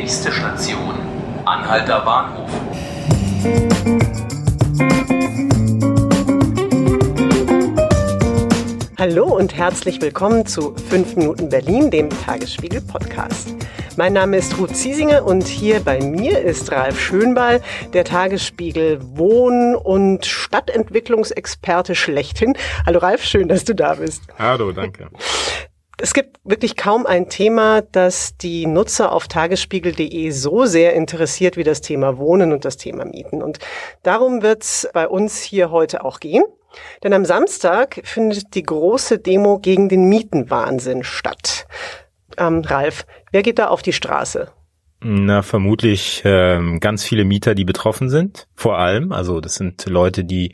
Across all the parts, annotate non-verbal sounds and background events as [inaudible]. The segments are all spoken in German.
Nächste Station, Anhalter Bahnhof. Hallo und herzlich willkommen zu 5 Minuten Berlin, dem Tagesspiegel Podcast. Mein Name ist Ruth Ziesinger und hier bei mir ist Ralf Schönball, der Tagesspiegel Wohn- und Stadtentwicklungsexperte schlechthin. Hallo Ralf, schön, dass du da bist. Hallo, danke. [laughs] Es gibt wirklich kaum ein Thema, das die Nutzer auf tagesspiegel.de so sehr interessiert wie das Thema Wohnen und das Thema Mieten. Und darum wird es bei uns hier heute auch gehen. Denn am Samstag findet die große Demo gegen den Mietenwahnsinn statt. Ähm, Ralf, wer geht da auf die Straße? Na, vermutlich ähm, ganz viele Mieter, die betroffen sind, vor allem. Also das sind Leute, die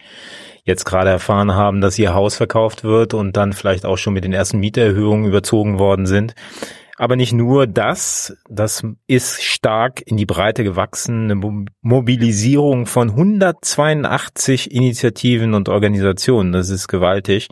jetzt gerade erfahren haben, dass ihr Haus verkauft wird und dann vielleicht auch schon mit den ersten Mieterhöhungen überzogen worden sind. Aber nicht nur das, das ist stark in die Breite gewachsen, eine Mobilisierung von 182 Initiativen und Organisationen, das ist gewaltig.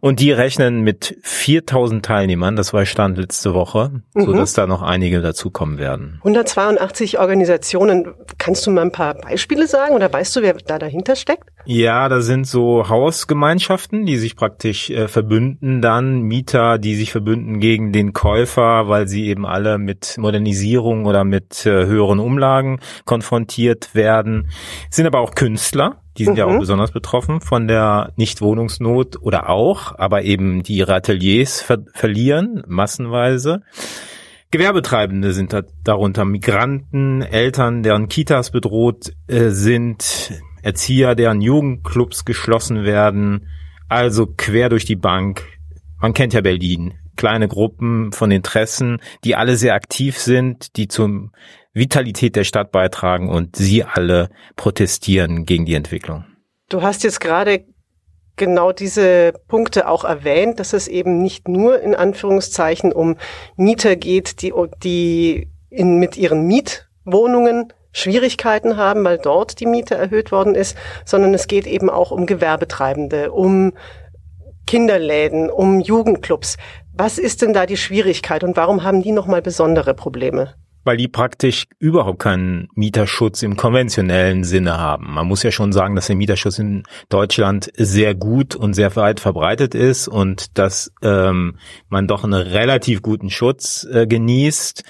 Und die rechnen mit 4000 Teilnehmern, das war Stand letzte Woche, mhm. so dass da noch einige dazukommen werden. 182 Organisationen, kannst du mal ein paar Beispiele sagen oder weißt du, wer da dahinter steckt? Ja, da sind so Hausgemeinschaften, die sich praktisch äh, verbünden dann, Mieter, die sich verbünden gegen den Käufer, weil sie eben alle mit Modernisierung oder mit äh, höheren Umlagen konfrontiert werden. Es sind aber auch Künstler, die sind mhm. ja auch mhm. besonders betroffen von der Nichtwohnungsnot oder auch, aber eben die ihre Ateliers ver verlieren, massenweise. Gewerbetreibende sind da, darunter Migranten, Eltern, deren Kitas bedroht äh, sind, Erzieher, deren Jugendclubs geschlossen werden, also quer durch die Bank. Man kennt ja Berlin. Kleine Gruppen von Interessen, die alle sehr aktiv sind, die zum Vitalität der Stadt beitragen und sie alle protestieren gegen die Entwicklung. Du hast jetzt gerade genau diese Punkte auch erwähnt, dass es eben nicht nur in Anführungszeichen um Mieter geht, die, die in, mit ihren Mietwohnungen Schwierigkeiten haben, weil dort die Miete erhöht worden ist, sondern es geht eben auch um Gewerbetreibende, um Kinderläden, um Jugendclubs. Was ist denn da die Schwierigkeit und warum haben die nochmal besondere Probleme? weil die praktisch überhaupt keinen Mieterschutz im konventionellen Sinne haben. Man muss ja schon sagen, dass der Mieterschutz in Deutschland sehr gut und sehr weit verbreitet ist und dass ähm, man doch einen relativ guten Schutz äh, genießt.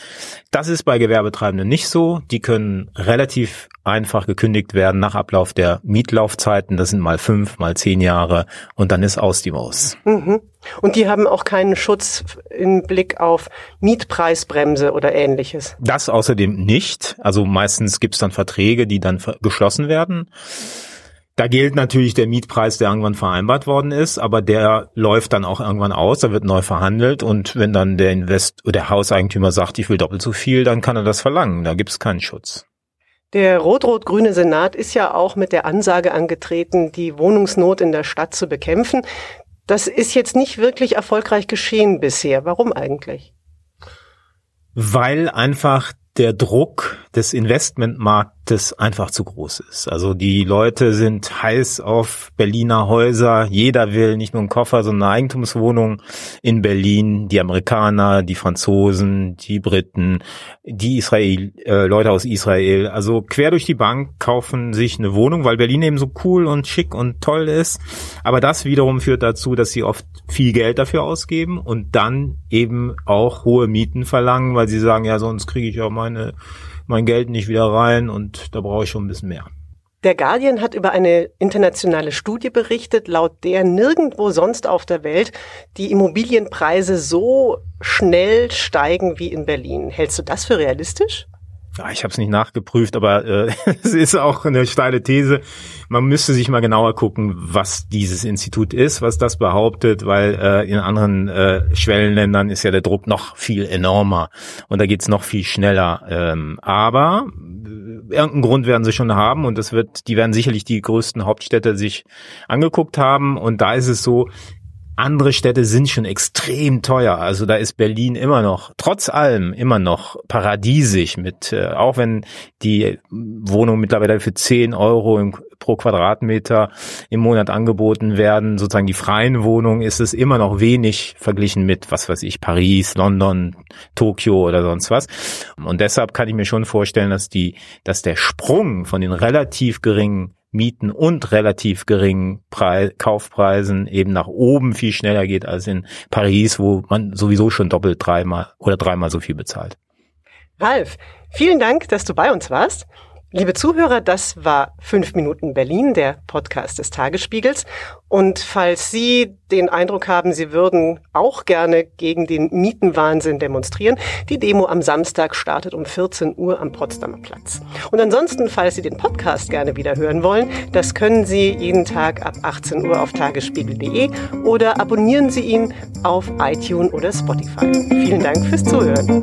Das ist bei Gewerbetreibenden nicht so. Die können relativ einfach gekündigt werden nach Ablauf der Mietlaufzeiten. Das sind mal fünf, mal zehn Jahre und dann ist aus die Maus. Mhm. Und die haben auch keinen Schutz im Blick auf Mietpreisbremse oder ähnliches. Das außerdem nicht. Also meistens gibt es dann Verträge, die dann geschlossen werden. Da gilt natürlich der Mietpreis, der irgendwann vereinbart worden ist, aber der läuft dann auch irgendwann aus, da wird neu verhandelt und wenn dann der Invest oder der Hauseigentümer sagt, ich will doppelt so viel, dann kann er das verlangen. Da gibt es keinen Schutz. Der rot-rot-grüne Senat ist ja auch mit der Ansage angetreten, die Wohnungsnot in der Stadt zu bekämpfen. Das ist jetzt nicht wirklich erfolgreich geschehen bisher. Warum eigentlich? Weil einfach der Druck des Investmentmarktes einfach zu groß ist. Also die Leute sind heiß auf Berliner Häuser. Jeder will nicht nur einen Koffer, sondern eine Eigentumswohnung in Berlin. Die Amerikaner, die Franzosen, die Briten, die Israel, äh, Leute aus Israel. Also quer durch die Bank kaufen sich eine Wohnung, weil Berlin eben so cool und schick und toll ist. Aber das wiederum führt dazu, dass sie oft viel Geld dafür ausgeben und dann eben auch hohe Mieten verlangen, weil sie sagen, ja, sonst kriege ich auch meine, mein Geld nicht wieder rein und da brauche ich schon ein bisschen mehr. Der Guardian hat über eine internationale Studie berichtet, laut der nirgendwo sonst auf der Welt die Immobilienpreise so schnell steigen wie in Berlin. Hältst du das für realistisch? Ja, ich habe es nicht nachgeprüft, aber äh, [laughs] es ist auch eine steile These. Man müsste sich mal genauer gucken, was dieses Institut ist, was das behauptet, weil äh, in anderen äh, Schwellenländern ist ja der Druck noch viel enormer und da geht's noch viel schneller. Ähm, aber äh, irgendeinen Grund werden sie schon haben und das wird, die werden sicherlich die größten Hauptstädte sich angeguckt haben und da ist es so, andere Städte sind schon extrem teuer. Also da ist Berlin immer noch, trotz allem, immer noch paradiesig mit, äh, auch wenn die Wohnung mittlerweile für 10 Euro im pro Quadratmeter im Monat angeboten werden. Sozusagen die freien Wohnungen ist es immer noch wenig verglichen mit, was weiß ich, Paris, London, Tokio oder sonst was. Und deshalb kann ich mir schon vorstellen, dass die, dass der Sprung von den relativ geringen Mieten und relativ geringen Preis, Kaufpreisen eben nach oben viel schneller geht als in Paris, wo man sowieso schon doppelt dreimal oder dreimal so viel bezahlt. Ralf, vielen Dank, dass du bei uns warst. Liebe Zuhörer, das war 5 Minuten Berlin, der Podcast des Tagesspiegels. Und falls Sie den Eindruck haben, Sie würden auch gerne gegen den Mietenwahnsinn demonstrieren, die Demo am Samstag startet um 14 Uhr am Potsdamer Platz. Und ansonsten, falls Sie den Podcast gerne wieder hören wollen, das können Sie jeden Tag ab 18 Uhr auf tagesspiegel.de oder abonnieren Sie ihn auf iTunes oder Spotify. Vielen Dank fürs Zuhören.